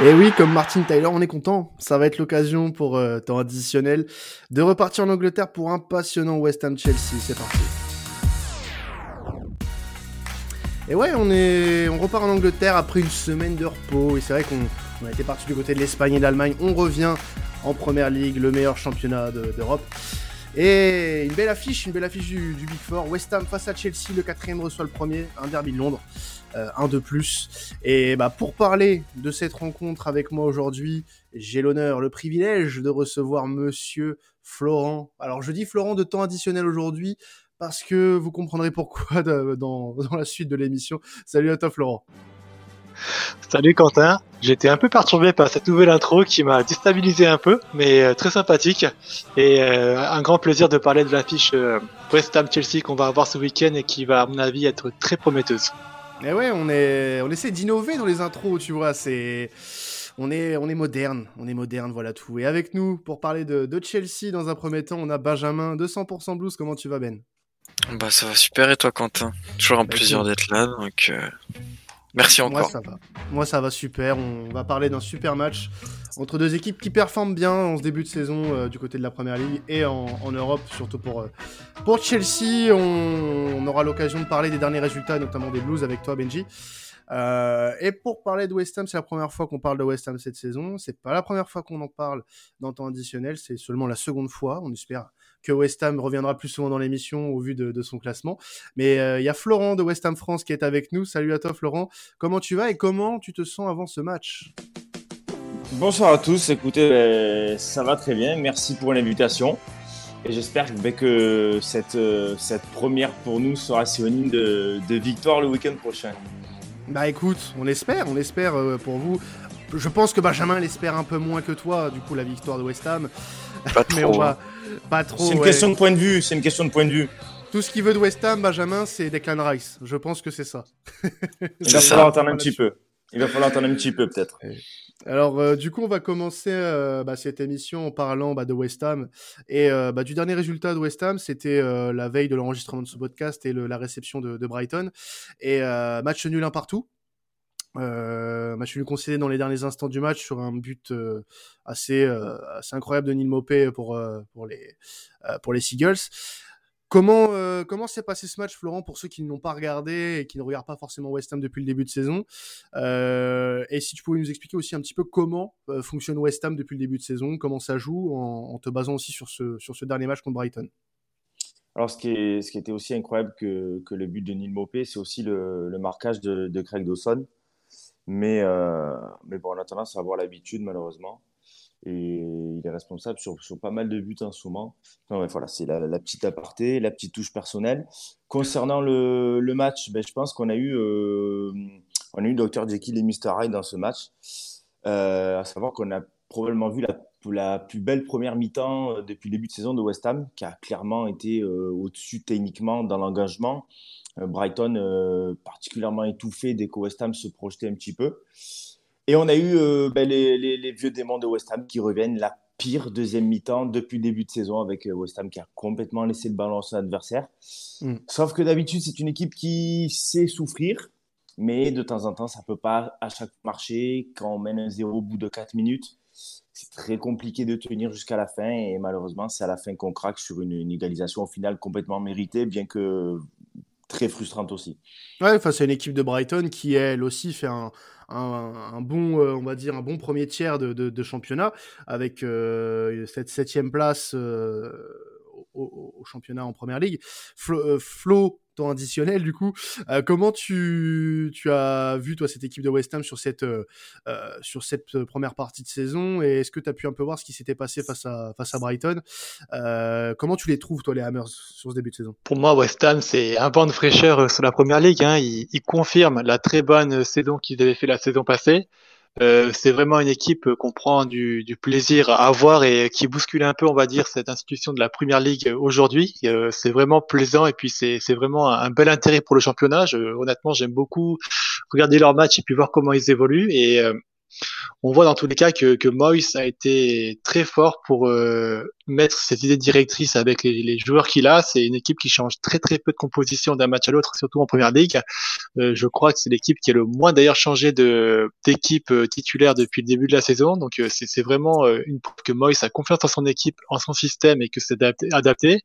Et oui, comme Martin Tyler, on est content. Ça va être l'occasion pour euh, temps additionnel de repartir en Angleterre pour un passionnant West Ham Chelsea. C'est parti. Et ouais, on est, on repart en Angleterre après une semaine de repos. Et c'est vrai qu'on a été parti du côté de l'Espagne et de l'Allemagne. On revient en Première Ligue, le meilleur championnat d'Europe. Et une belle affiche, une belle affiche du, du, Big Four. West Ham face à Chelsea, le quatrième reçoit le premier, un derby de Londres. Euh, un de plus. Et bah, pour parler de cette rencontre avec moi aujourd'hui, j'ai l'honneur, le privilège de recevoir monsieur Florent. Alors je dis Florent de temps additionnel aujourd'hui parce que vous comprendrez pourquoi dans, dans la suite de l'émission. Salut à toi Florent. Salut Quentin, j'étais un peu perturbé par cette nouvelle intro qui m'a déstabilisé un peu, mais euh, très sympathique et euh, un grand plaisir de parler de l'affiche West Ham Chelsea qu'on va avoir ce week-end et qui va à mon avis être très prometteuse. Mais ouais, on, est, on essaie d'innover dans les intros, tu vois. C'est, on est, on est moderne, on est moderne, voilà tout. Et avec nous, pour parler de, de Chelsea, dans un premier temps, on a Benjamin, 200% blues. Comment tu vas, Ben? Bah, ça va super. Et toi, Quentin? Toujours un bah, plaisir d'être là, donc. Euh, merci encore. Moi ça va. Moi ça va super. On va parler d'un super match entre deux équipes qui performent bien en ce début de saison euh, du côté de la Première Ligue et en, en Europe, surtout pour, euh, pour Chelsea. On, on aura l'occasion de parler des derniers résultats, notamment des Blues avec toi, Benji. Euh, et pour parler de West Ham, c'est la première fois qu'on parle de West Ham cette saison. C'est pas la première fois qu'on en parle dans temps additionnel, c'est seulement la seconde fois. On espère que West Ham reviendra plus souvent dans l'émission au vu de, de, son classement. Mais il euh, y a Florent de West Ham France qui est avec nous. Salut à toi Florent. Comment tu vas et comment tu te sens avant ce match? Bonsoir à tous. Écoutez, ben, ça va très bien. Merci pour l'invitation. Et j'espère ben, que cette, euh, cette première pour nous sera synonyme de, de victoire le week-end prochain. Bah écoute, on espère, on espère euh, pour vous. Je pense que Benjamin l'espère un peu moins que toi, du coup, la victoire de West Ham. Pas trop. Mais on va... Pas trop. C'est une ouais. question de point de vue. C'est une question de point de vue. Tout ce qu'il veut de West Ham, Benjamin, c'est Declan Rice. Je pense que c'est ça. Il va falloir attendre un petit peu. Il va falloir attendre un petit peu peut-être. Alors euh, du coup on va commencer euh, bah, cette émission en parlant bah, de West Ham et euh, bah, du dernier résultat de West Ham, c'était euh, la veille de l'enregistrement de ce podcast et le, la réception de, de Brighton et euh, match nul un partout. Euh, match nul concédé dans les derniers instants du match sur un but assez assez incroyable de Neil Mopé pour pour les pour Seagulls. Comment euh, s'est passé ce match, Florent, pour ceux qui ne l'ont pas regardé et qui ne regardent pas forcément West Ham depuis le début de saison euh, Et si tu pouvais nous expliquer aussi un petit peu comment euh, fonctionne West Ham depuis le début de saison, comment ça joue, en, te basant aussi sur ce dernier match contre Brighton? Alors, ce qui, était aussi incroyable que, le but de Neil Mopé, c'est aussi le, marquage de Craig Dawson. Mais, euh, mais bon, on a tendance à avoir l'habitude, malheureusement et il est responsable sur, sur pas mal de buts en ce moment. Non, voilà, c'est la, petite aparté, la petite touche personnelle. Concernant le, le match, ben, je pense qu'on a eu, euh, on a eu Dr Jekyll et Mr Hyde dans ce match. Euh, à savoir qu'on a probablement vu la, la plus belle première mi-temps depuis le début de saison de West Ham, qui a clairement été au-dessus techniquement dans l'engagement. Euh, Brighton euh, particulièrement étouffé dès que West Ham se projetait un petit peu. Et on a eu euh, ben, les, les, les, vieux démons de West Ham qui reviennent, la pire deuxième mi-temps depuis le début de saison avec West Ham qui a complètement laissé le ballon à son adversaire. Mm. Sauf que d'habitude, c'est une équipe qui sait souffrir, mais de temps en temps, ça peut pas à chaque marché. Quand on mène un zéro au bout de 4 minutes, c'est très compliqué de tenir jusqu'à la fin. Et malheureusement, c'est à la fin qu'on craque sur une, une égalisation au final complètement méritée, bien que très frustrante aussi. Ouais, face à une équipe de Brighton qui, elle aussi, fait un, un, un bon, euh, on va dire, un bon premier tiers de, de, de championnat avec euh, cette septième place euh, au, au, championnat en première ligue. Flo, euh, Flo additionnel du coup. Euh, comment tu, tu as vu toi cette équipe de West Ham sur cette euh, sur cette première partie de saison et est-ce que tu as pu un peu voir ce qui s'était passé face à face à Brighton euh, Comment tu les trouves toi les Hammers sur ce début de saison? Pour moi West Ham c'est un vent de fraîcheur sur la première ligue. Hein. Il, il confirme la très bonne saison qu'ils avaient fait la saison passée. Euh, c'est vraiment une équipe qu'on prend du, plaisir à avoir et qui bouscule un peu, on va dire, cette institution de la Première Ligue aujourd'hui. Euh, c'est vraiment plaisant et puis c'est vraiment un, bel intérêt pour le championnat. Je, honnêtement, j'aime beaucoup regarder leurs matchs et puis voir comment ils évoluent. Et euh, on voit dans tous les cas que, que Moyes a été très fort pour euh, mettre cette idée directrice avec les, joueurs qu'il a. C'est une équipe qui change très très peu de composition d'un match à l'autre, surtout en première ligue. Euh, je crois que c'est l'équipe qui a le moins d'ailleurs changé d'équipe euh, titulaire depuis le début de la saison. Donc c'est vraiment une que Moyes a confiance en son équipe, en son système et que c'est adapté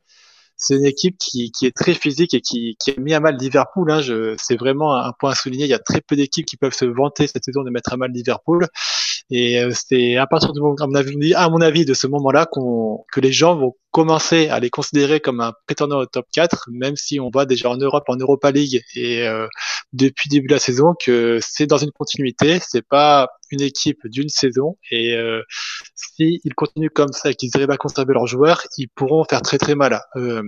c'est une équipe qui, est très physique et qui, qui a mis à mal Liverpool. Hein. C'est vraiment un point à souligner. Il y a très peu d'équipes qui peuvent se vanter cette saison de mettre à mal Liverpool. Et euh, c'est à partir du moment, à mon avis, à mon avis de ce moment-là qu'on que les gens vont commencer à les considérer comme un prétendant au top 4, même si on voit déjà en Europe, en Europa League et euh, depuis début de la saison que c'est dans une continuité, c'est pas une équipe d'une saison et euh, s'ils continuent comme ça et qu'ils arrivent à conserver leurs joueurs, ils pourront faire très très mal. Euh,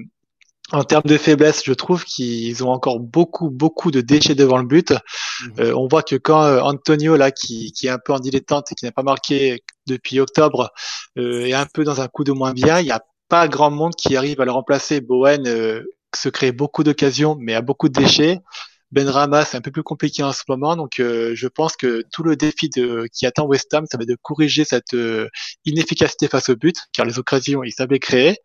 en termes de faiblesse, je trouve qu'ils ont encore beaucoup, beaucoup de déchets devant le but. Mhm. Euh, on voit que quand euh, Antonio, là, qui, qui, est un peu en dilettante et qui n'a pas marqué depuis octobre, euh, est un peu dans un coup de moins bien, il n'y a pas grand monde qui arrive à le remplacer. Bowen euh, se crée beaucoup d'occasions, mais a beaucoup de déchets. Ben Rama, c'est un peu plus compliqué en ce moment, donc euh, je pense que tout le défi de, qui attend West Ham, ça va être de corriger cette inefficacité face au but, car les occasions, ils savaient créer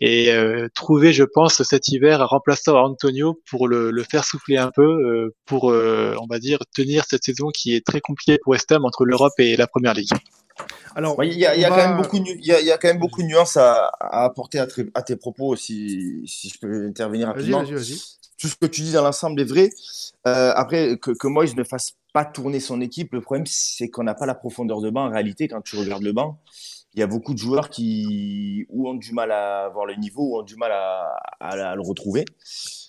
et euh, trouver, je pense, cet hiver un remplaçant à Antonio pour le, le faire souffler un peu, euh, pour, euh, on va dire, tenir cette saison qui est très compliquée pour West Ham entre l'Europe et la Première Ligue. Alors, il y a, y a quand même beaucoup, il y a, y a, quand même beaucoup de nuances à, à apporter à, à, tes propos, si, si je peux intervenir rapidement. Vas-y, vas-y, Tout ce que tu dis dans l'ensemble est vrai. Euh, après, que, que Moïse ne fasse pas tourner son équipe, le problème, c'est qu'on n'a pas la profondeur de banc. En réalité, quand tu regardes le banc, il y a beaucoup de joueurs qui ou ont du mal à avoir le niveau ou ont du mal à, à, le retrouver.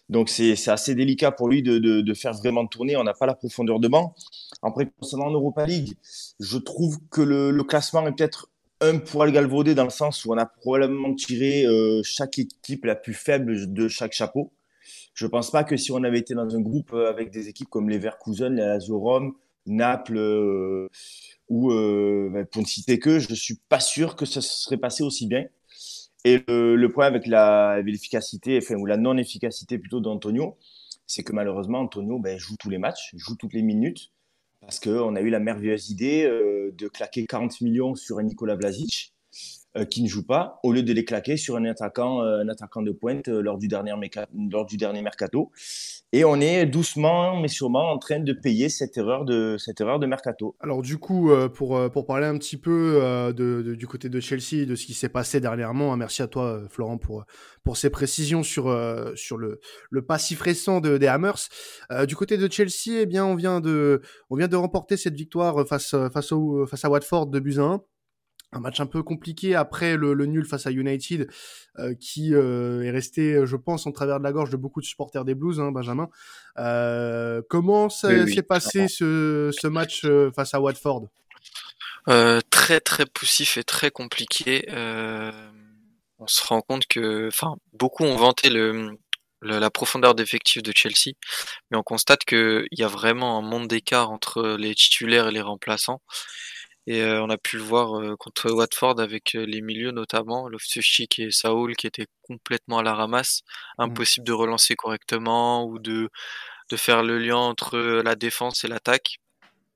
Donc c'est assez délicat pour lui de, de, de, faire vraiment tourner. On n'a pas la profondeur de banc. Après, concernant l'Europa League, je trouve que le, le classement est peut-être un poil galvaudé dans le sens où on a probablement tiré euh, chaque équipe la plus faible de chaque chapeau. Je pense pas que si on avait été dans un groupe avec des équipes comme les Verkusen, la Lazio Rome, Naples, euh, ou euh, ben, pour ne citer que, je suis pas sûr que ça se serait passé aussi bien. Et le, le problème avec l'efficacité, enfin, ou la non-efficacité plutôt d'Antonio, c'est que malheureusement, Antonio ben, joue tous les matchs, joue toutes les minutes, parce qu'on a eu la merveilleuse idée euh, de claquer 40 millions sur un Nicolas Vlasic, qui ne joue pas, au lieu de les claquer sur un attaquant, euh, un attaquant de pointe euh, lors, du dernier lors du dernier mercato. Et on est doucement mais sûrement en train de payer cette erreur de, cette erreur de mercato. Alors du coup, pour, pour parler un petit peu de, du côté de Chelsea, de ce qui s'est passé dernièrement, hein, merci à toi Florent pour, pour ces précisions sur, sur le, le passif récent de, des Hammers. du côté de Chelsea, eh bien, on vient de, on vient de remporter cette victoire face, face, au, face à Watford de 1 un match un peu compliqué après le, nul face à United, euh, qui euh, est resté, je pense, en travers de la gorge de beaucoup de supporters des Blues, hein, Benjamin. Euh, comment s'est passé ce, ce, match face à Watford? Très très poussif et très compliqué. on se rend compte que, enfin, beaucoup ont vanté le, la profondeur d'effectif de Chelsea, mais on constate qu'il y a vraiment un monde d'écart entre les titulaires et les remplaçants. Et euh, on a pu le voir euh, contre Watford avec euh, les milieux notamment, loftus et Saoul qui étaient complètement à la ramasse, mmh. impossible de relancer correctement ou de, de faire le lien entre la défense et l'attaque.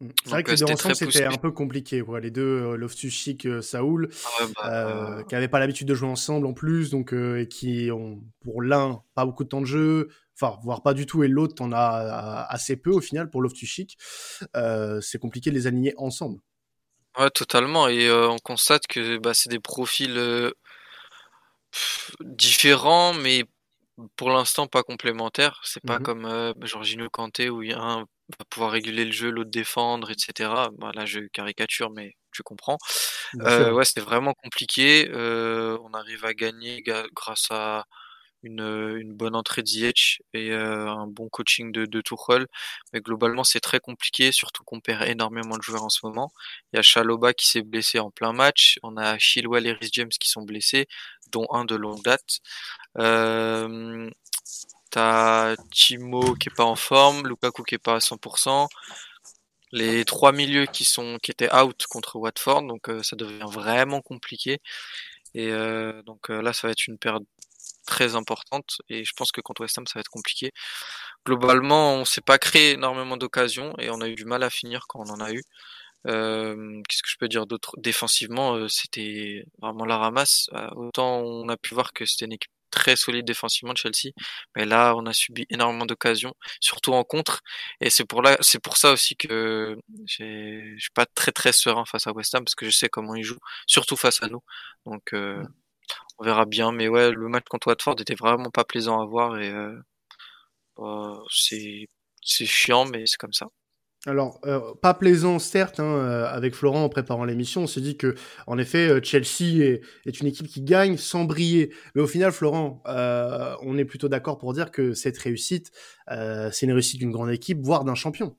Mmh. C'est vrai que les deux c'était un peu compliqué. Quoi. Les deux, Loftus-Cheek, Saoul, ah bah, qui n'avaient pas l'habitude de jouer ensemble en plus, donc et qui ont, pour l'un, pas beaucoup de temps de jeu, enfin, voire pas du tout, et l'autre en a assez peu au final pour Loftus-Cheek. c'est compliqué de les aligner ensemble. Ouais, totalement. Et euh, on constate que bah, c'est des profils euh, différents, mais pour l'instant pas complémentaires. C'est pas mmh comme euh, Jorginho Kanté où il y a un va pouvoir réguler le jeu, l'autre défendre, etc. Bah, là, je caricature, mais tu comprends. ouais, c'était vraiment compliqué. on arrive à gagner grâce à une, une bonne entrée de Ziyech et euh, un bon coaching de, de Tuchel. Mais globalement, c'est très compliqué, surtout qu'on perd énormément de joueurs en ce moment. Il y a Chaloba qui s'est blessé en plein match. On a Chilwell et Rhys James qui sont blessés, dont un de longue date. Euh, T'as Timo qui est pas en forme, Lukaku qui est pas à 100%. Les trois milieux qui sont qui étaient out contre Watford, donc euh, ça devient vraiment compliqué. Et euh, donc là, ça va être une période très importante et je pense que contre West Ham ça va être compliqué. Globalement, on s'est pas créé énormément d'occasions et on a eu du mal à finir quand on en a eu. Qu'est-ce que je peux dire d'autre? Défensivement, c'était vraiment la ramasse. autant on a pu voir que c'était une équipe très solide défensivement de Chelsea. Mais là, on a subi énormément d'occasions, surtout en contre. Et c'est pour là, c'est pour ça aussi que je suis pas très très serein face à West Ham parce que je sais comment ils jouent, surtout face à nous. Donc euh, on verra bien. Mais ouais, le match contre Watford était vraiment pas plaisant à voir et euh, bah, c'est c'est chiant, mais c'est comme ça. Alors, euh, pas plaisant, certes, hein, euh, avec Florent en préparant l'émission, on s'est dit que, en effet, euh, Chelsea est, est, une équipe qui gagne sans briller. Mais au final, Florent, on est plutôt d'accord pour dire que cette réussite, c'est une réussite d'une grande équipe, voire d'un champion.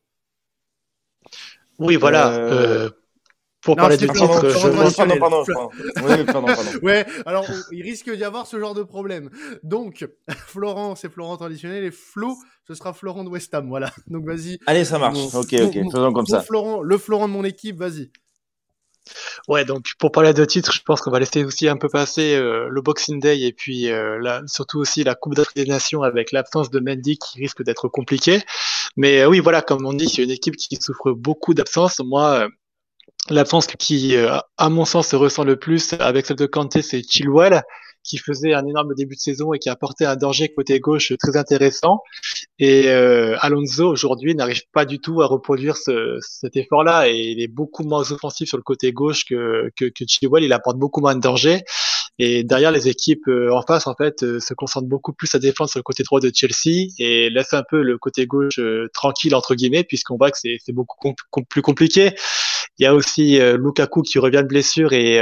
Oui, voilà. Pour parler du titre, je... pardon, pardon, ouais, alors il risque d'y avoir ce genre de problème. Donc, Florent, c'est Florent traditionnel et Flo, ce sera Florent de West Ham. Voilà. Donc vas-y. Allez, ça marche. ok, ok, faisons comme ça. Florent, le Florent de mon équipe, vas-y. Ouais, donc pour parler de titre, je pense qu'on va laisser aussi un peu passer euh, le Boxing Day et puis euh, surtout aussi la Coupe d'Afrique des Nations avec l'absence de Mendy qui risque d'être compliqué. Mais euh, oui, voilà, comme on dit, c'est une équipe qui souffre beaucoup d'absence. Moi, L'absence qui, euh, à mon sens, se ressent le plus avec celle de Kanté, c'est Chilwell, qui faisait un énorme début de saison et qui a apporté un danger côté gauche très intéressant. Et euh, Alonso, aujourd'hui, n'arrive pas du tout à reproduire ce, cet effort-là et il est beaucoup moins offensif sur le côté gauche que, que, que Chilwell. Il apporte beaucoup moins de danger. Et derrière, les équipes euh, en face, en fait, euh, se concentrent beaucoup plus à défendre sur le côté droit de Chelsea et laissent un peu le côté gauche euh, tranquille, entre guillemets, puisqu'on voit que c'est beaucoup plus compliqué. Il y a aussi Lukaku qui revient de blessure et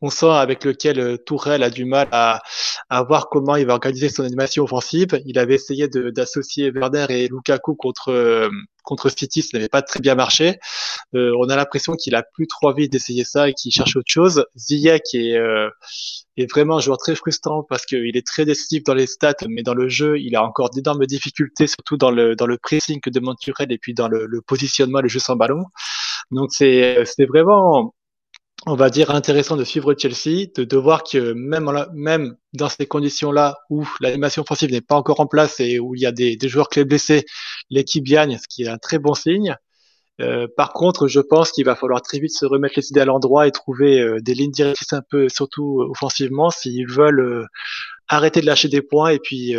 on sent avec lequel Tourelle a du mal à, à, voir comment il va organiser son animation offensive. Il avait essayé d'associer Werner et Lukaku contre contre City, ça n'avait pas très bien marché. Euh, on a l'impression qu'il a plus trop envie d'essayer ça et qu'il cherche autre chose. Ziyech est, euh, est vraiment un joueur très frustrant parce qu'il est très décisif dans les stats, mais dans le jeu, il a encore d'énormes difficultés, surtout dans le dans le pressing que demande Turel et puis dans le, le positionnement, le jeu sans ballon. Donc c'est c'est vraiment on va dire, intéressant de suivre Chelsea, de, de voir que même, même dans ces conditions-là où l'animation offensive n'est pas encore en place et où il y a des, des joueurs clés blessés, l'équipe gagne, ce qui est un très bon signe. Euh, par contre, je pense qu'il va falloir très vite se remettre les idées à l'endroit et trouver euh, des lignes directrices un peu, surtout offensivement, s'ils veulent euh, arrêter de lâcher des points et puis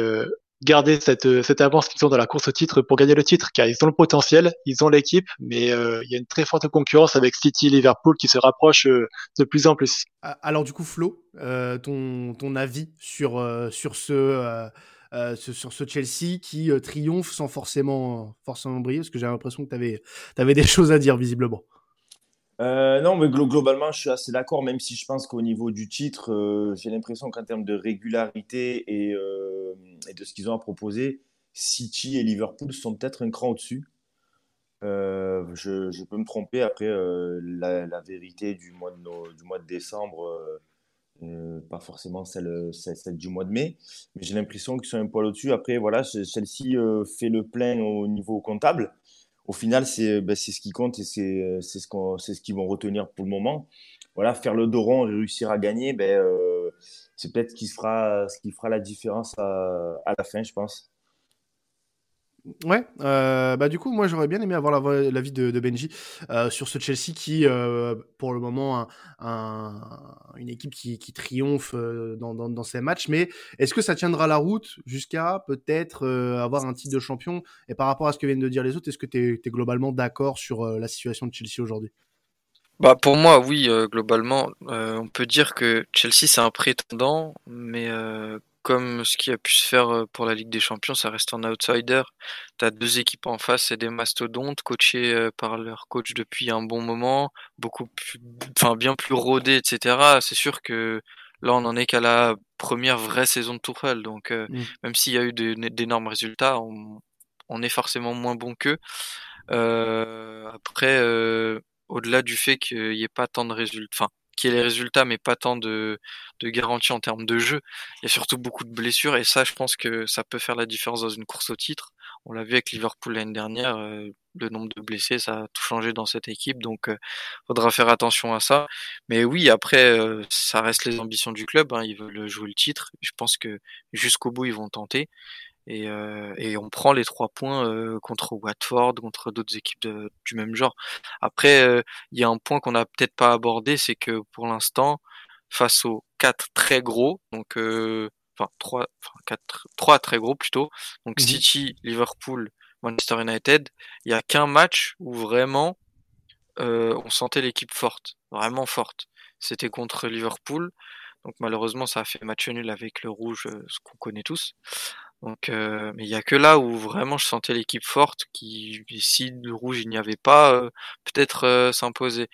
garder cette, cette avance qu'ils ont dans la course au titre pour gagner le titre, car ils ont le potentiel, ils ont l'équipe, mais euh, il y a une très forte concurrence avec City, Liverpool qui se rapprochent euh, de plus en plus. Alors du coup, Flo, euh, ton, avis sur, ce... Chelsea qui triomphe sans forcément, forcément briller, parce que j'ai l'impression que tu avais, des choses à dire visiblement. Euh, non, mais globalement, je suis assez d'accord, même si je pense qu'au niveau du titre, euh, j'ai l'impression qu'en termes de régularité euh, et, de ce qu'ils ont à proposer, City et Liverpool sont peut-être un cran au-dessus. Je, peux me tromper après la, vérité du mois de, décembre, pas forcément celle, celle, du mois de mai, mais j'ai l'impression qu'ils sont un poil au-dessus. Après, voilà, celle-ci fait le plein au niveau comptable au final, c'est ben, ce qui compte et c'est ce qu'on c'est ce qu'ils vont retenir pour le moment. Voilà, faire le dos réussir à gagner, ben, euh, c'est peut-être ce qui fera ce qui fera la différence à, à la fin, je pense. Ouais, euh, bah du coup, moi j'aurais bien aimé avoir l'avis de, de, Benji euh, sur ce Chelsea qui, euh, pour le moment, un, une équipe qui, qui triomphe euh, dans, dans, dans, ces matchs. Mais est-ce que ça tiendra la route jusqu'à peut-être avoir un titre de champion? Et par rapport à ce que viennent de dire les autres, est-ce que tu es, globalement d'accord sur la situation de Chelsea aujourd'hui? Bah pour moi oui globalement on peut dire que Chelsea c'est un prétendant mais comme ce qui a pu se faire euh, pour la Ligue des Champions, ça reste un outsider. Tu as deux équipes en face, c'est des mastodontes, coachés euh, par leur coach depuis un bon moment, beaucoup plus, enfin bien plus rodés, etc. C'est sûr que là, on en est qu'à la première vraie saison de Tourelle, donc euh, mmh. même s'il y a eu d'énormes résultats, on, on, est forcément moins bon qu'eux. Euh, après, au-delà du fait qu'il n'y ait pas tant de résultats, enfin qui est les résultats, mais pas tant de, de garanties en termes de jeu. Il y a surtout beaucoup de blessures, et ça, je pense que ça peut faire la différence dans une course au titre. On l'a vu avec Liverpool l'année dernière, euh, le nombre de blessés, ça a tout changé dans cette équipe, donc euh, faudra faire attention à ça. Mais oui, après, euh, ça reste les ambitions du club, hein, ils veulent jouer le titre. Je pense que jusqu'au bout, ils vont tenter. Et, euh, et on prend les trois points euh, contre Watford, contre d'autres équipes de, du même genre. Après, euh, il y a un point qu'on n'a peut-être pas abordé, c'est que pour l'instant, face aux quatre très gros, donc enfin trois, enfin quatre, trois très gros plutôt, donc mhm. City, Liverpool, Manchester United, il y a qu'un match où vraiment on sentait l'équipe forte, vraiment forte. C'était contre Liverpoul. Donc malheureusement, ça a fait match nul avec le rouge, ce qu'on connaît tous. Donc, euh, mais il y a que là où vraiment je sentais l'équipe forte, qui si le rouge il n'y avait pas, euh, peut-être euh, s'imposer.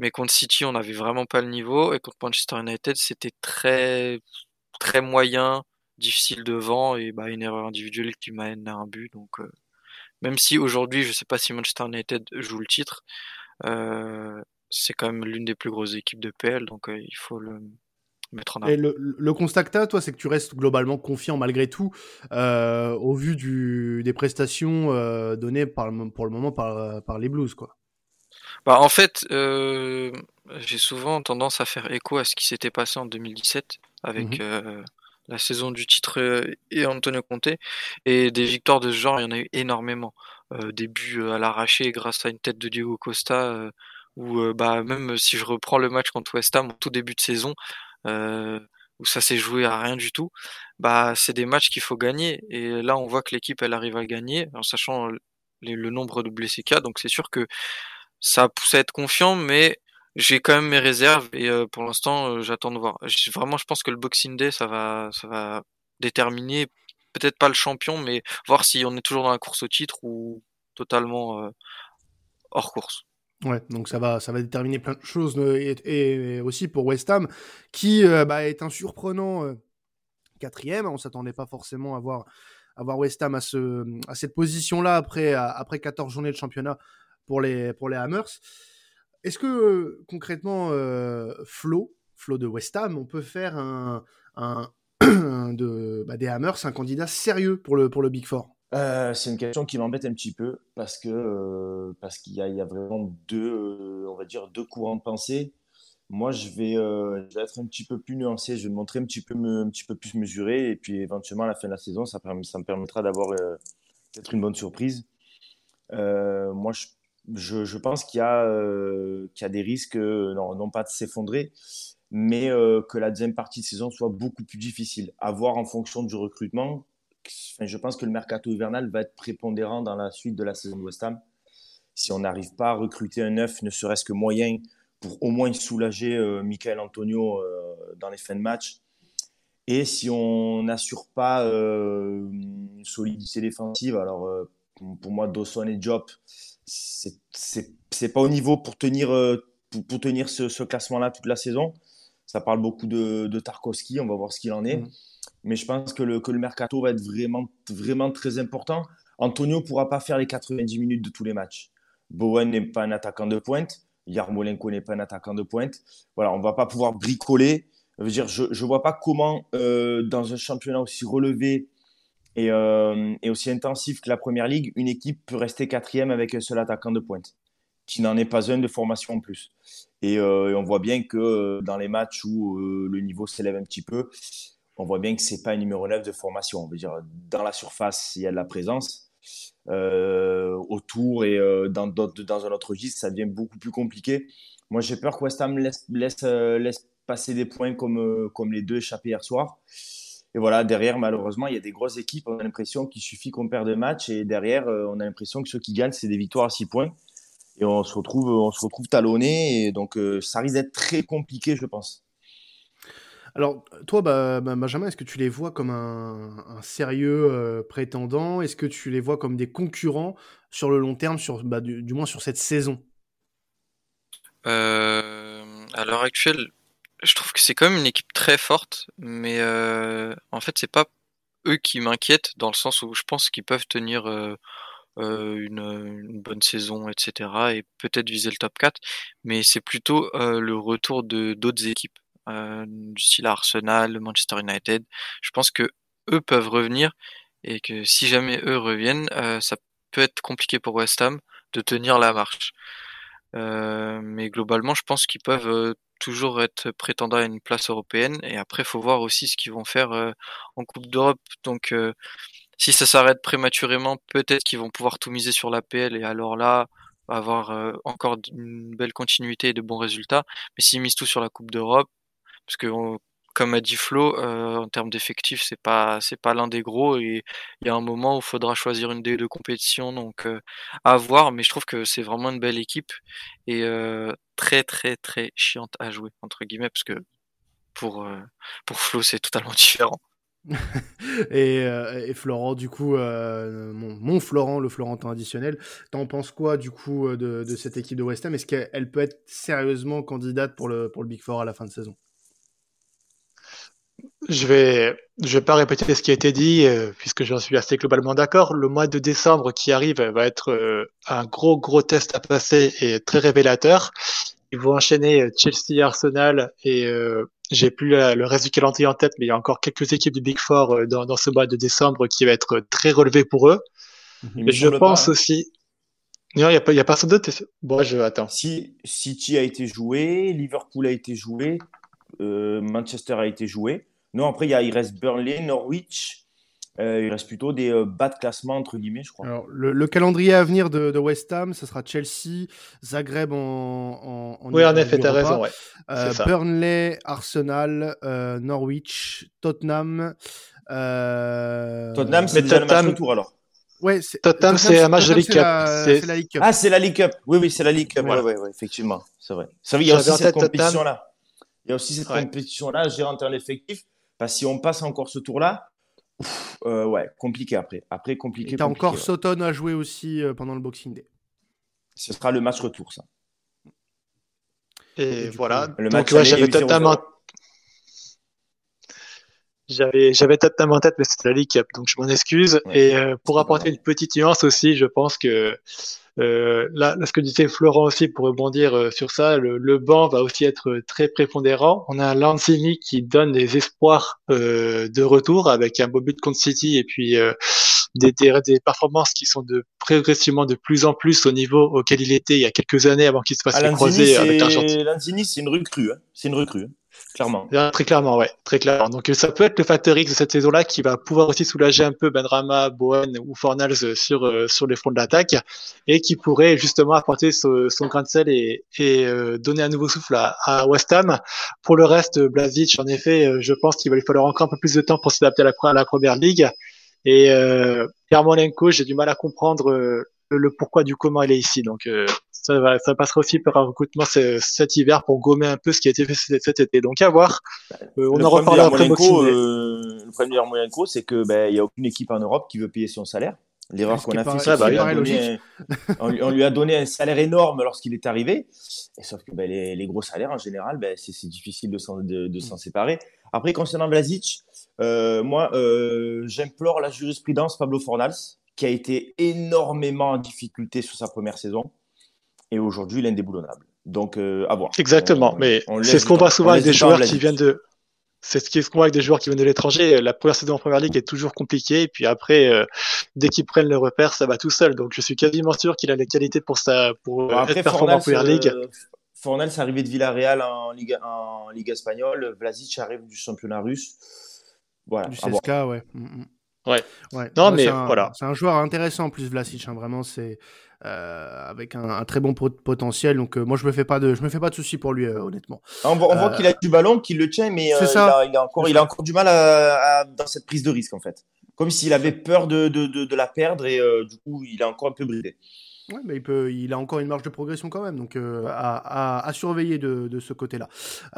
Mais contre City, on n'avait vraiment pas le niveau, et contre Manchester United, c'était très très moyen, difficile devant, et bah une erreur individuelle qui mène à un but. Donc, même si aujourd'hui, je sais pas si Manchester United joue le titre, c'est quand même l'une des plus grosses équipes de PL, donc il faut le et le, le constat que tu as, toi, c'est que tu restes globalement confiant malgré tout, euh, au vu du, des prestations euh, données par, pour le moment par, par les Blues. Quoi. Bah, en fait, euh, j'ai souvent tendance à faire écho à ce qui s'était passé en 2017 avec mmh la saison du titre et Antonio Conte. Et des victoires de ce genre, il y en a eu énormément. des buts à l'arraché grâce à une tête de Diego Costa. ou bah, même si je reprends le match contre West Ham au tout début de saison, euh, où ça s'est joué à rien du tout, bah c'est des matchs qu'il faut gagner. Et là, on voit que l'équipe elle arrive à gagner en sachant le nombre de blessés qu'il y a. Donc c'est sûr que ça pousse à être confiant, mais j'ai quand même mes réserves et euh, pour l'instant euh, j'attends de voir. Vraiment, je pense que le Boxing Day ça va ça va déterminer peut-être pas le champion, mais voir si on est toujours dans la course au titre ou totalement hors course. Ouais, donc ça va, ça va déterminer plein de choses euh, et, aussi pour West Ham qui euh, bah, est un surprenant euh, quatrième. On s'attendait pas forcément à voir, à voir West Ham à, ce, à cette position-là après, après 14 journées de championnat pour les, pour les Hammers. Est-ce que concrètement, Flo, Flo de West Ham, on peut faire un, un de, bah, des Hammers un candidat sérieux pour le, pour le Big Four? Euh, c'est une question qui m'embête un petit peu parce que euh, parce qu'il y, a vraiment deux, euh, on va dire deux courants de pensée. Moi, je vais, être un petit peu plus nuancé, je vais me montrer un petit peu, un petit peu plus mesuré et puis éventuellement à la fin de la saison, ça, me permettra d'avoir peut-être une bonne surprise. moi, je, je, pense qu'il y, qu'il y, a des risques, non pas de s'effondrer, mais que la deuxième partie de saison soit beaucoup plus difficile à voir en fonction du recrutement je pense que le mercato hivernal va être prépondérant dans la suite de la saison de West Ham. Si on n'arrive pas à recruter un neuf, ne serait-ce que moyen, pour au moins soulager euh, Michael Antonio euh, dans les fins de match. Et si on n'assure pas euh, une solidité défensive, alors pour moi, Dawson et Job, c'est pas au niveau pour tenir, pour, tenir ce, classement-là toute la saison. Ça parle beaucoup de, de on va voir ce qu'il en est. Mmh mais je pense que le, que le mercato va être vraiment, vraiment très important. Antonio ne pourra pas faire les 90 minutes de tous les matchs. Bowen n'est pas un attaquant de pointe. Yarmolenko n'est pas un attaquant de pointe. Voilà, on ne va pas pouvoir bricoler. je ne vois pas comment, euh, dans un championnat aussi relevé et, euh, et, aussi intensif que la Première Ligue, une équipe peut rester quatrième avec un seul attaquant de pointe, qui n'en est pas un de formation en plus. Et, euh, et on voit bien que dans les matchs où le niveau s'élève un petit peu, on voit bien que c'est pas un numéro 9 de formation. On veut dire, dans la surface, il y a de la présence. Euh, autour et euh, dans, un autre registre, ça devient beaucoup plus compliqué. Moi, j'ai peur que West Ham laisse, euh, passer des points comme, les deux échappés hier soir. Et voilà, derrière, malheureusement, il y a des grosses équipes. On a l'impression qu'il suffit qu'on perde de match. Et derrière, on a l'impression que ceux qui gagnent, c'est des victoires à 6 points. Et on se retrouve, on se retrouve talonné. Et donc, ça risque d'être très compliqué, je pense. Alors, toi, bah, bah, Benjamin, est-ce que tu les vois comme un, sérieux euh, prétendant? Est-ce que tu les vois comme des concurrents sur le long terme, sur, bah, du, moins sur cette saison? Euh, À l'heure actuelle, je trouve que c'est quand même une équipe très forte, mais euh, en fait, c'est pas eux qui m'inquiètent, dans le sens où je pense qu'ils peuvent tenir une, une, bonne saison, etc., et peut-être viser le top 4, mais c'est plutôt le retour de d'autres équipes euh, du style Arsenal, Manchester United. Je pense que eux peuvent revenir et que si jamais eux reviennent, euh, ça peut être compliqué pour West Ham de tenir la marche. Euh, mais globalement, je pense qu'ils peuvent euh, toujours être prétendants à une place européenne. Et après, faut voir aussi ce qu'ils vont faire euh, en Coupe d'Europe. Donc, si ça s'arrête prématurément, peut-être qu'ils vont pouvoir tout miser sur la PL et alors là, avoir euh, encore une belle continuité et de bons résultats. Mais s'ils misent tout sur la Coupe d'Europe, parce que comme a dit Flo, euh, en termes d'effectifs, c'est pas c'est pas l'un des gros et il y a un moment où il faudra choisir une des deux compétitions, donc euh, à voir. Mais je trouve que c'est vraiment une belle équipe et très très très chiante à jouer entre guillemets parce que pour pour Flo c'est totalement différent. Euh, et, Florent, du coup, euh, mon, Florent, le Florentin additionnel, t'en penses quoi du coup euh, de, cette équipe de West Ham? Est-ce qu'elle peut être sérieusement candidate pour le, pour le Big Four à la fin de saison? Je vais, je vais pas répéter ce qui a été dit, puisque j'en suis assez globalement d'accord. Le mois de décembre qui arrive va être un gros, gros test à passer et très révélateur. Ils vont enchaîner Chelsea, Arsenal et j'ai plus le reste du calendrier en tête, mais il y a encore quelques équipes du Big Four euh, dans, dans ce mois de décembre qui va être très relevé pour eux. Mais je pense aussi. Non, il n'y a pas, y a pas d'autres. Bon, je attends. Si City a été joué, Liverpool a été joué, euh, Manchester a été joué. Non, après il, y a, il reste Burnley, Norwich, euh, il reste plutôt des euh, bas de classement, entre guillemets, je crois. Alors, le, calendrier à venir de, West Ham, ce sera Chelsea, Zagreb en. en, oui, en effet, tu as raison. Ouais. Euh, Burnley, Arsenal, Norwich, Tottenham. Tottenham, c'est déjà le match retour alors. Ouais, Tottenham, c'est un match de League Cup. C'est la League Cup. Ah, c'est la League Cup. Oui, oui, c'est la League Cup. Oui, Ouais, ouais, effectivement, c'est vrai. Ça, il y a aussi cette compétition-là. Il y a aussi cette compétition-là à gérer en termes d'effectifs. Parce que si on passe encore ce tour-là, euh, ouais, compliqué après. Après, compliqué. T'as encore Soton à jouer aussi euh, pendant le Boxing Day. Ce sera le match retour, ça. Et, voilà. le Donc, ouais, j'avais totalement. J'avais, j'avais en tête, mais c'était la League Cup, donc je m'en excuse. et euh, pour apporter une petite nuance aussi, je pense que euh, là, ce que disait Florent aussi pour rebondir euh, sur ça, le, le, banc va aussi être très prépondérant. On a un Lanzini qui donne des espoirs euh, de retour avec un beau but contre City et puis euh, des, des, performances qui sont de progressivement de plus en plus au niveau auquel il était il y a quelques années avant qu'il se fasse ah, croiser avec l'Argentine. Lanzini, c'est une recrue, hein. c'est une recrue. Hein clairement. Très clairement, ouais, très clairement. Donc ça peut être le facteur X de cette saison-là qui va pouvoir aussi soulager un peu Benrama, Bowen ou Fornals sur euh, sur les fronts de l'attaque et qui pourrait justement apporter son, son grain de sel et, et euh, donner un nouveau souffle à, à, West Ham. Pour le reste, Blazic, en effet, euh, je pense qu'il va lui falloir encore un peu plus de temps pour s'adapter à la, à la première ligue. Et euh, j'ai du mal à comprendre le pourquoi du comment il est ici. Donc euh, ça, va, ça passera aussi par un recrutement cet hiver pour gommer un peu ce qui a été fait cet, été. Donc à voir. Euh, on en reparlera après. Euh, le problème de c'est que ben il y a aucune équipe en Europe qui veut payer son salaire. L'erreur qu'on a fait, c'est qu'on lui, on lui a donné un salaire énorme lorsqu'il est arrivé. Et sauf que ben, les, les, gros salaires, en général, ben, c'est difficile de s'en de, de mm. séparer. Après, concernant Blazic, euh, moi, euh, j'implore la jurisprudence Pablo Fornals qui a été énormément en difficulté sur sa première saison. Et aujourd'hui, il est indéboulonnable. Donc, euh, à voir. Exactement. mais c'est ce qu'on voit souvent avec des joueurs qui viennent de. C'est ce qu'on voit avec des joueurs qui viennent de l'étranger. La première saison en première ligue est toujours compliquée. Et puis après, euh, dès qu'ils prennent le repère, ça va tout seul. Donc, je suis quasiment sûr qu'il a les qualités pour, ça, pour être performant en première ligue. Euh, Fornals arrivé de Villarreal en Ligue, en Ligue espagnole. Vlasic arrive du championnat russe. Voilà. Du CSKA, ouais. Mm, mm. Ouais. ouais. Non, mais voilà. C'est un joueur intéressant en plus, Vlasic. Hein, vraiment, c'est euh, avec un, un, très bon potentiel. Donc, euh, moi, je me fais pas de, je me fais pas de soucis pour lui, euh, honnêtement. Ah, on voit, qu'il a du ballon, qu'il le tient, mais il a, il, a, encore, il a encore du mal à, à, dans cette prise de risque en fait. Comme s'il avait peur de, de, de, de, la perdre et du coup, il est encore un peu bridé. Ouais, mais il, peut, il a encore une marge de progression quand même, donc euh, à, surveiller de, ce côté-là.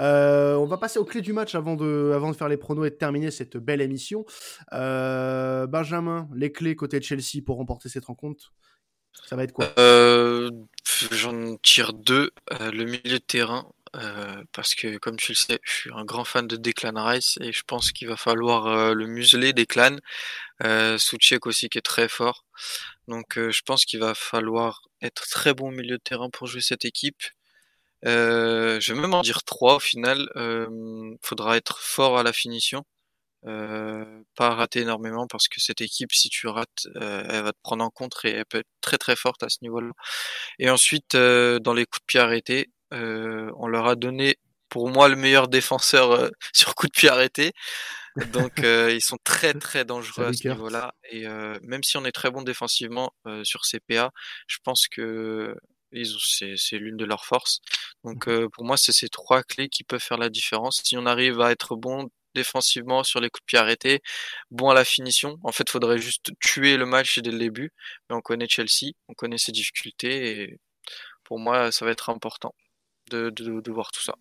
Euh, on va passer aux clés du match avant de, faire les pronos et de terminer cette belle émission. Euh, Benjamin, les clés côté Chelsea pour remporter cette rencontre, ça va être quoi? J'en tire deux. le milieu de terrain, parce que comme tu le sais, je suis un grand fan de Declan Rice et je pense qu'il va falloir le museler Declan. Euh, aussi qui est très fort. Donc euh, je pense qu'il va falloir être très bon au milieu de terrain pour jouer cette équipe. Euh, je vais même en dire trois au final. Euh, faudra être fort à la finition. Euh, pas rater énormément parce que cette équipe, si tu rates, elle va te prendre en compte et elle peut être très très forte à ce niveau-là. Et ensuite, dans les coups de pied arrêtés, on leur a donné pour moi le meilleur défenseur sur coup de pied arrêté. Donc ils sont très très dangereux à ce niveau-là. Et même si on est très bon défensivement sur CPA, je pense que c'est l'une de leurs forces. Donc mmh pour moi, c'est ces trois clés qui peuvent faire la différence. Si on arrive à être bon défensivement sur les coups de pied arrêtés, bon à la finition. En fait, il faudrait juste tuer le match dès le début. Mais on connaît Chelsea, on connaît ses difficultés et pour moi, ça va être important de, de, voir tout ça.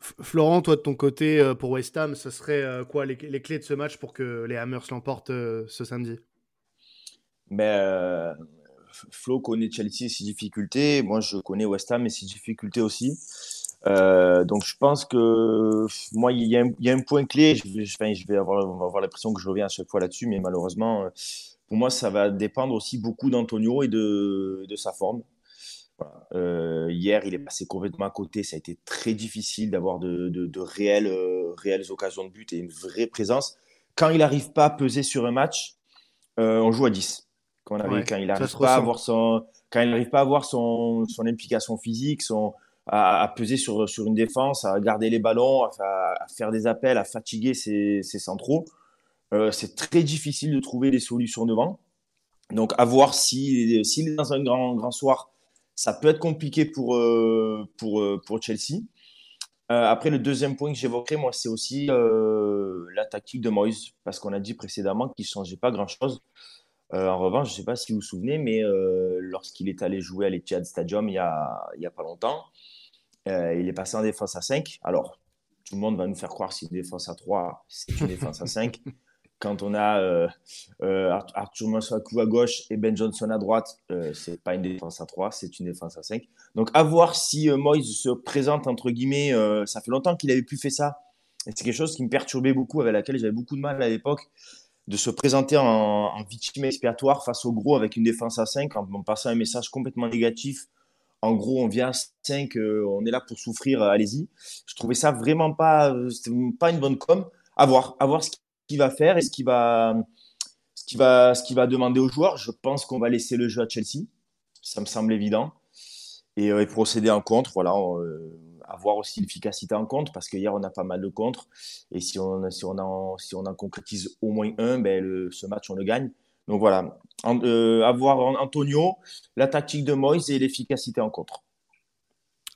Florent, toi de ton côté, euh, pour West Ham, ce serait euh, quoi les, clés de ce match pour que les Hammers l'emportent euh, ce samedi? Mais Flo connaît Chelsea ses difficultés. Moi, je connais West Ham et ses difficultés aussi. donc, je pense que moi, il y, a un, point clé. Je vais, je vais avoir, avoir l'impression que je reviens à chaque fois là-dessus, mais malheureusement, pour moi, ça va dépendre aussi beaucoup d'Antonio et de, sa forme. Euh, hier, il est passé complètement à côté. Ça a été très difficile d'avoir de, de, réelles, euh, réelles occasions de but et une vraie présence. Quand il n'arrive pas à peser sur un match, euh, on joue à 10. Quand, quand il n'arrive pas, à avoir son, quand il n'arrive pas à avoir son, son implication physique, son, à, peser sur, sur une défense, à garder les ballons, à, faire des appels, à fatiguer ses, ses centraux, c'est très difficile de trouver des solutions devant. Donc, à voir s'il si, est dans un grand, grand soir ça peut être compliqué pour, euh, pour, euh, pour Chelsea. Euh, après, le deuxième point que j'évoquerai, moi, c'est aussi la tactique de Moïse, parce qu'on a dit précédemment qu'il ne changeait pas grand-chose. en revanche, je ne sais pas si vous vous souvenez, mais lorsqu'il est allé jouer à l'Etihad Stadium il n'y a, a pas longtemps, il est passé en défense à 5. Alors, tout le monde va nous faire croire c'est une défense à 3, c'est une défense à 5. quand on a euh, euh, Arthur Masuaku à gauche et Ben Johnson à droite, euh, c'est pas une défense à 3, c'est une défense à 5. Donc à voir si Moïse se présente entre guillemets, ça fait longtemps qu'il avait plus fait ça. Et c'est quelque chose qui me perturbait beaucoup, avec laquelle j'avais beaucoup de mal à l'époque, de se présenter en, victime expiatoire face au gros avec une défense à 5 en, passant un message complètement négatif. En gros, on vient à 5, on est là pour souffrir, allez-y. Je trouvais ça vraiment pas, pas une bonne com. À voir, à voir ce qui qu'il va faire et ce qu'il va, va, ce va demander aux joueurs. Je pense qu'on va laisser le jeu à Chelsea. Ça me semble évident. Et, euh, procéder en contre. Voilà, euh, avoir aussi l'efficacité en contre parce qu'hier on a pas mal de contre. Et si on, si on, en, si on en concrétise au moins un, ben, ce match on le gagne. Donc voilà, euh, avoir Antonio, la tactique de Moïse et l'efficacité en contre.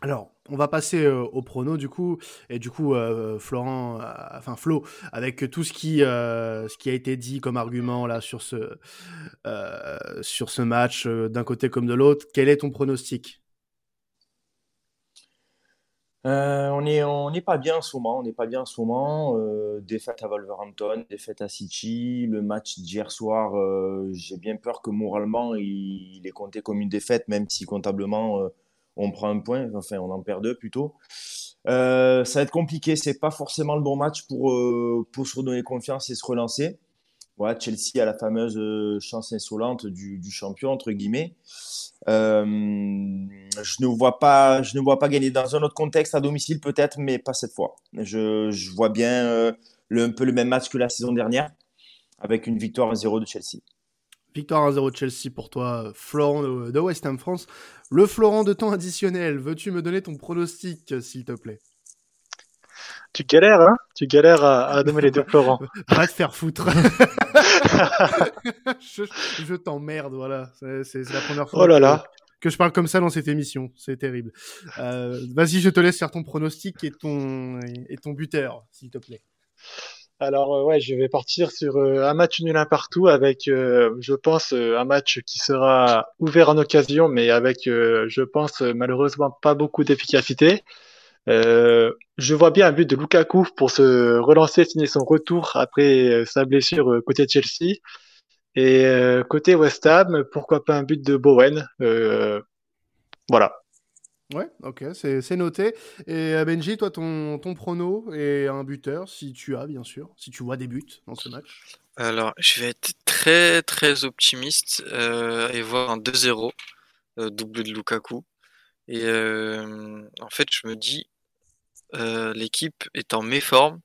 Alors, on va passer au prono du coup, et du coup, Florent, enfin Flo, avec tout ce qui, a été dit comme argument là sur ce, match d'un côté comme de l'autre, quel est ton pronostic? On n'est pas bien en ce moment, on n'est pas bien en ce moment. défaite à Wolverhampton, défaite à City. Le match d'hier soir, j'ai bien peur que moralement il, est compté comme une défaite, même si comptablement on prend un point, enfin on en perd deux plutôt. Euh, ça va être compliqué, c'est pas forcément le bon match pour, euh, pour se redonner confiance et se relancer. Voilà, Chelsea a la fameuse euh, chance insolente du, champion, entre guillemets. je, ne vois pas, je ne vois pas gagner dans un autre contexte, à domicile peut-être, mais pas cette fois. Je, vois bien un peu le même match que la saison dernière, avec une victoire 1-0 de Chelsea. Victoire 1-0 de Chelsea pour toi, Florent de West Ham France. Le Florent de temps additionnel, veux-tu me donner ton pronostic, s'il te plaît? Tu galères, hein? Tu galères à, donner les deux Florent. Va te faire foutre. je, t'emmerde, voilà. C'est la première fois oh Que, je parle comme ça dans cette émission. C'est terrible. Euh, vas-y, je te laisse faire ton pronostic et ton, et ton buteur, s'il te plaît. Alors euh, ouais, je vais partir sur euh, un match nul un partout avec, euh, je pense, un match qui sera ouvert en occasion, mais avec, je pense, malheureusement pas beaucoup d'efficacité. je vois bien un but de Lukaku pour se relancer, signer son retour après sa blessure côté Chelsea. Et côté West Ham, pourquoi pas un but de Bowen. voilà. Ouais, ok, c'est noté. Et euh, Benji, toi, ton, ton prono et un buteur, si tu as, bien sûr, si tu vois des buts dans ce match. Alors, je vais être très, très optimiste euh, et voir un 2-0, euh, double de Lukaku. Et en fait, je me dis, l'équipe est en méforme,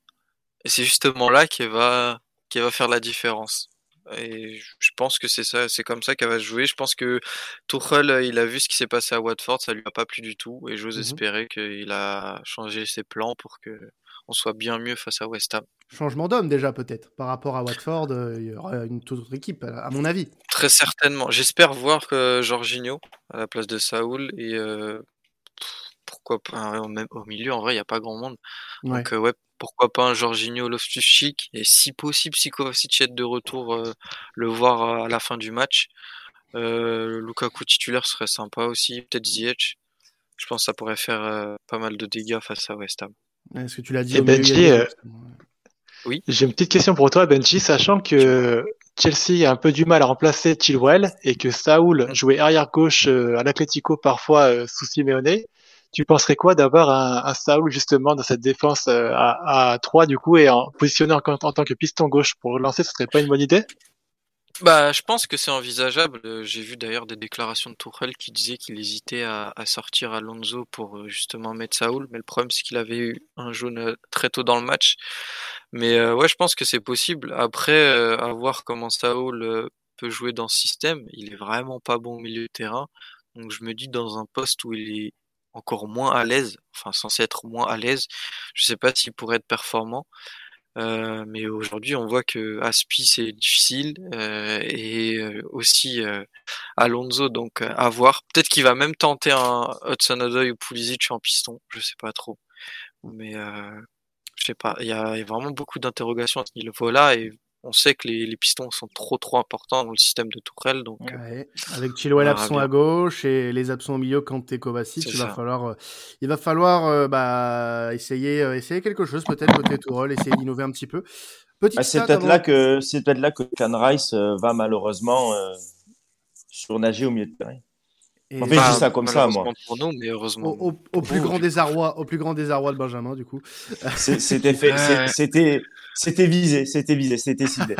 et c'est justement là qu'elle va, va faire la différence. Et je pense que c'est ça, c'est comme ça qu'elle va se jouer. Je pense que Tuchel, il a vu ce qui s'est passé à Watford, ça lui a pas plu du tout, et j'ose mmh espérer qu'il a changé ses plans pour que on soit bien mieux face à West Ham. Changement d'homme déjà peut-être par rapport à Watford, euh, il y aura une toute autre équipe à mon avis. Très certainement. J'espère voir que Jorginho à la place de Saoul et euh, pourquoi pas même au milieu en vrai il n'y a pas grand monde. Donc euh, ouais pourquoi pas un Jorginho Loftus-Cheek et si possible si Kovacic est de retour le voir à la fin du match. Lukaku titulaire serait sympa aussi, peut-être Ziyech. Je pense que ça pourrait faire pas mal de dégâts face à West Ham. Est-ce que tu l'as dit Et Benji, euh, oui. J'ai une petite question pour toi, Benji, sachant que Chelsea a un peu du mal à remplacer Chilwell et que Saoul jouait arrière gauche euh, à l'Atlético parfois euh, sous Simeone. Tu penserais quoi d'avoir un, Saoul justement dans cette défense à, à 3 du coup et en positionné en, tant que piston gauche pour lancer, ce serait pas une bonne idée? Bah, je pense que c'est envisageable. Euh, j'ai vu d'ailleurs des déclarations de Tourelle qui disaient qu'il hésitait à, sortir Alonso pour euh, justement mettre Saoul, mais le problème c'est qu'il avait eu un jaune euh, très tôt dans le match. Mais ouais, je pense que c'est possible. Après, à voir comment Saoul peut jouer dans ce système, il est vraiment pas bon au milieu de terrain. Donc je me dis dans un poste où il est encore moins à l'aise, enfin censé être moins à l'aise, je sais pas s'il pourrait être performant. Euh, mais aujourd'hui, on voit que Aspi c'est difficile euh, et euh, aussi Alonso, donc à voir. Peut-être qu'il va même tenter un Hudson Odoi ou Pulisic en piston, je sais pas trop. Mais je sais pas, il y a, vraiment beaucoup d'interrogations à ce niveau-là et on sait que les, pistons sont trop trop importants dans le système de Tourelle. Donc, euh, Avec Chilwell absent à gauche et les absents au milieu, Kanté, Kovacic, il va, falloir, euh, il va falloir euh, bah, essayer, essayer quelque chose peut-être côté Tourelle, essayer d'innover un petit peu. Ah, c'est peut-être là que c'est peut-être là que Can Rice va malheureusement surnager au milieu de terrain. En fait, je dis ça comme ça, moi. Pour nous, mais heureusement. Au, plus grand désarroi, au plus grand désarroi de Benjamin, du coup. C'était fait, c'était, c'était visé, c'était visé, c'était ciblé.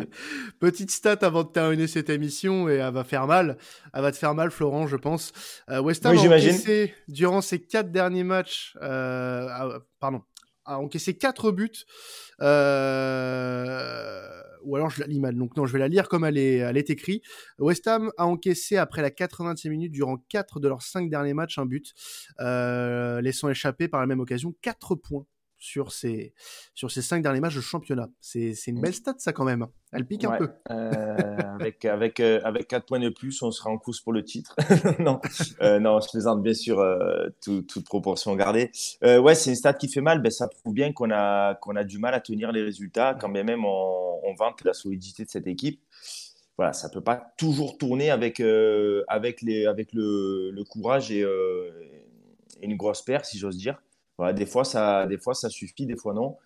Petite stat avant de terminer cette émission et elle va faire mal. Elle va te faire mal, Florent, je pense. Euh, West Ham a encaissé durant ses quatre derniers matchs, euh, pardon, a encaissé quatre buts. Euh, ou alors je la lis mal. Donc non, je vais la lire comme elle est, elle est écrite. West Ham a encaissé après la 80e minute durant 4 de leurs 5 derniers matchs un but, euh, laissant échapper par la même occasion 4 points sur ces, sur ces cinq derniers matchs de championnat. C'est une belle stat, ça, quand même. Elle pique un peu. Euh, avec, avec, euh, avec 4 points de plus, on sera en course pour le titre. non, euh, non, je plaisante bien sûr, toute proportion gardée. ouais, c'est une stat qui fait mal. Ben, ça prouve bien qu'on a, qu'on a du mal à tenir les résultats, quand bien même on, on vante la solidité de cette équipe. Voilà, ça peut pas toujours tourner avec, avec, les, avec le, le courage et, et une grosse paire, si j'ose dire des fois, ça, des fois, ça suffit, des fois non.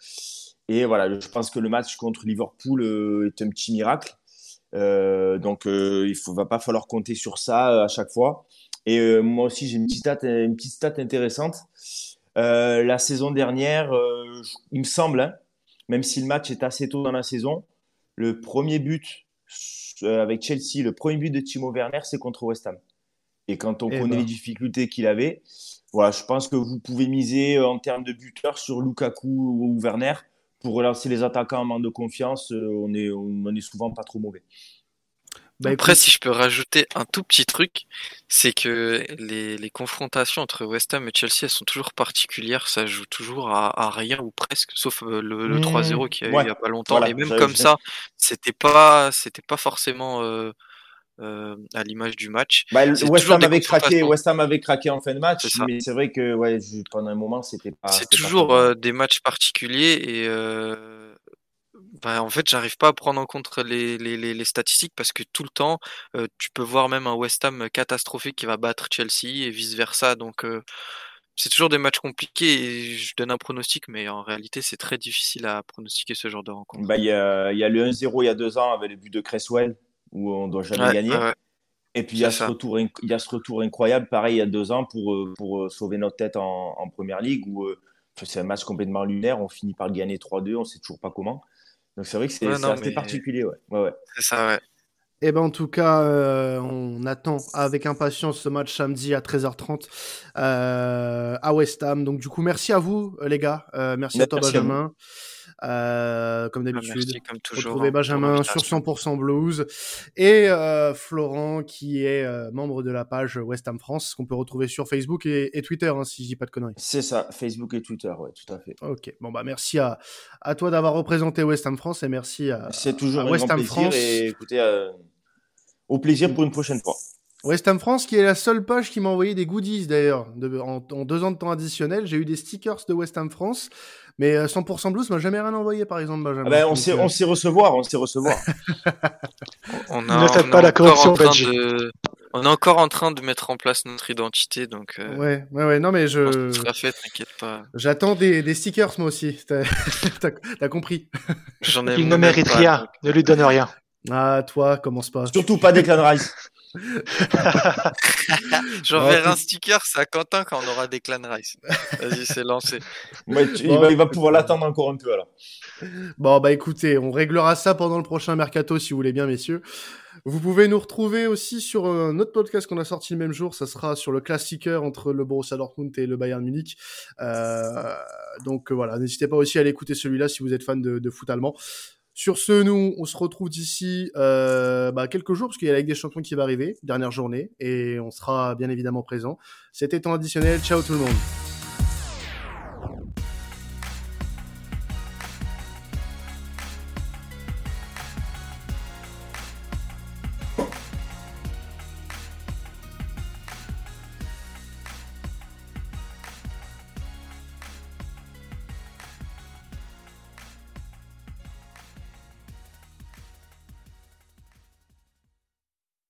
Et voilà, je pense que le match contre Liverpool euh, est un petit miracle. Euh, donc, euh, il ne va pas falloir compter sur ça à chaque fois. Et moi aussi, j'ai une petite stat, une petite stat intéressante. la saison dernière, il me semble, hein, même si le match est assez tôt dans la saison, le premier but avec Chelsea, le premier but de Timo Werner, c'est contre West Ham. Et quand on eh connaît ben. les difficultés qu'il avait, voilà, je pense que vous pouvez miser euh, en termes de buteurs sur Lukaku ou Werner pour relancer les attaquants en manque de confiance. Euh, on est, on est souvent pas trop mauvais. Bah, Après, si je peux rajouter un tout petit truc, c'est que les, les, confrontations entre West Ham et Chelsea, elles sont toujours particulières. Ça joue toujours à, rien ou presque, sauf euh, le, 3-0 mmh. qu'il y a eu il y a pas longtemps. et même comme ça, c'était pas, c'était pas forcément euh, à l'image du match. Bah, West, Ham avait craqué, West Ham avait craqué en fin de match, mais c'est vrai que ouais, pendant un moment, c'était pas. C'est toujours euh, des matchs particuliers et euh, bah, en fait, j'arrive pas à prendre en compte les, les, les, statistiques parce que tout le temps, tu peux voir même un West Ham catastrophique qui va battre Chelsea et vice versa. Donc c'est toujours des matchs compliqués et je donne un pronostic, mais en réalité, c'est très difficile à pronostiquer ce genre de rencontre. Bah, il y, a, y a le 1-0 il y a deux ans avec le but de Cresswell où on doit jamais gagner. Et puis il y, a ce retour, il y a ce retour incroyable, pareil, il y a deux ans pour, euh, pour euh, sauver notre tête en, en première ligue, où euh, c'est un match complètement lunaire, on finit par le gagner 3-2, on sait toujours pas comment. Donc c'est vrai que c'est assez particulier. Ouais. Ouais, C'est ça, ouais. Et eh ben en tout cas, on attend avec impatience ce match samedi à 13h30 à West Ham. Donc du coup, merci à vous les gars, merci, à toi Benjamin. Comme Bah, d'habitude. merci, comme toujours. Retrouver hein, Benjamin sur l'invitation. 100% Blues et euh, Florent qui est euh, membre de la page West Ham France qu'on peut retrouver sur Facebook et, et Twitter hein, si je dis pas de conneries. C'est ça, Facebook et Twitter, ouais, tout à fait. Ok, bon bah merci à, à toi d'avoir représenté West Ham France et merci à, C'est toujours à un West Ham plaisir France. et écoutez, euh, au plaisir pour une prochaine fois. West Ham France qui est la seule page qui m'a envoyé des goodies d'ailleurs. De- En, en deux ans de temps additionnel, j'ai eu des stickers de West Ham France, mais euh, 100% Blues m'a jamais rien envoyé par exemple Benjamin. Ah ben, on sait, euh, on sait recevoir, on sait recevoir. On Ne a, faites on pas la corruption, de- On est encore en train de mettre en place notre identité, donc euh, Ouais, ouais, ouais, non mais je sera fait, t'inquiète pas. j'attends des, des stickers moi aussi. T'as t'as- t'as compris J'en ai Il ne mérite rien. donc, Ne lui donne rien. Ah toi, commence pas. Surtout pas Declan Rice. J'enverrai un sticker, c'est à Quentin quand on aura des clan rice. Vas-y, c'est lancé. Tu- il, va, il va pouvoir l'attendre encore un peu alors. Bon, bah écoutez, on réglera ça pendant le prochain mercato si vous voulez bien, messieurs. Vous pouvez nous retrouver aussi sur euh, un autre podcast qu'on a sorti le même jour. Ça sera sur le classiqueur entre le Borussia Dortmund et le Bayern Munich. Euh, donc euh, voilà, n'hésitez pas aussi à aller écouter celui-là si vous êtes fan de, de foot allemand. Sur ce, nous, on se retrouve d'ici euh, bah, quelques jours parce qu'il y a la Ligue des Champions qui va arriver, dernière journée, et on sera bien évidemment présent. C'était temps additionnel. Ciao tout le monde.